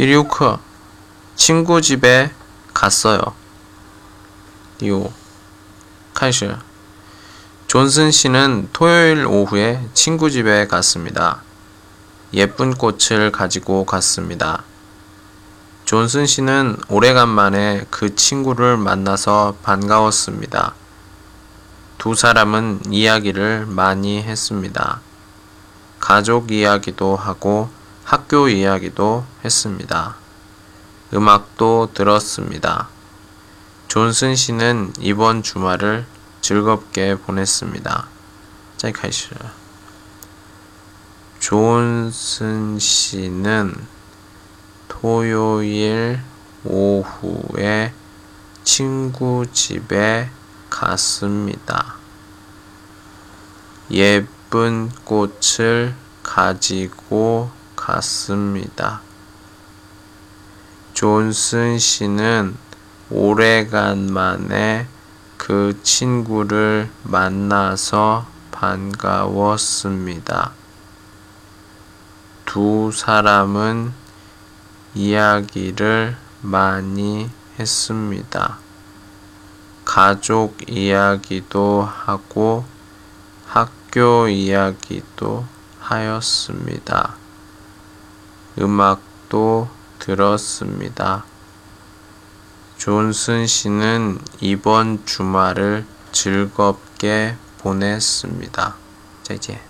디리우크 친구 집에 갔어요. 디오 카이시 존슨 씨는 토요일 오후에 친구 집에 갔습니다. 예쁜 꽃을 가지고 갔습니다. 존슨 씨는 오래간만에 그 친구를 만나서 반가웠습니다. 두 사람은 이야기를 많이 했습니다. 가족 이야기도 하고 학교 이야기도 했습니다. 음악도 들었습니다. 존슨 씨는 이번 주말을 즐겁게 보냈습니다. 짧게 존슨 씨는 토요일 오후에 친구 집에 갔습니다. 예쁜 꽃을 가지고 갔습니다. 존슨 씨는 오래간만에 그 친구를 만나서 반가웠습니다. 두 사람은 이야기를 많이 했습니다. 가족 이야기도 하고 학교 이야기도 하였습니다. 음악도 들었습니다. 존슨 씨는 이번 주말을 즐겁게 보냈습니다. 再见。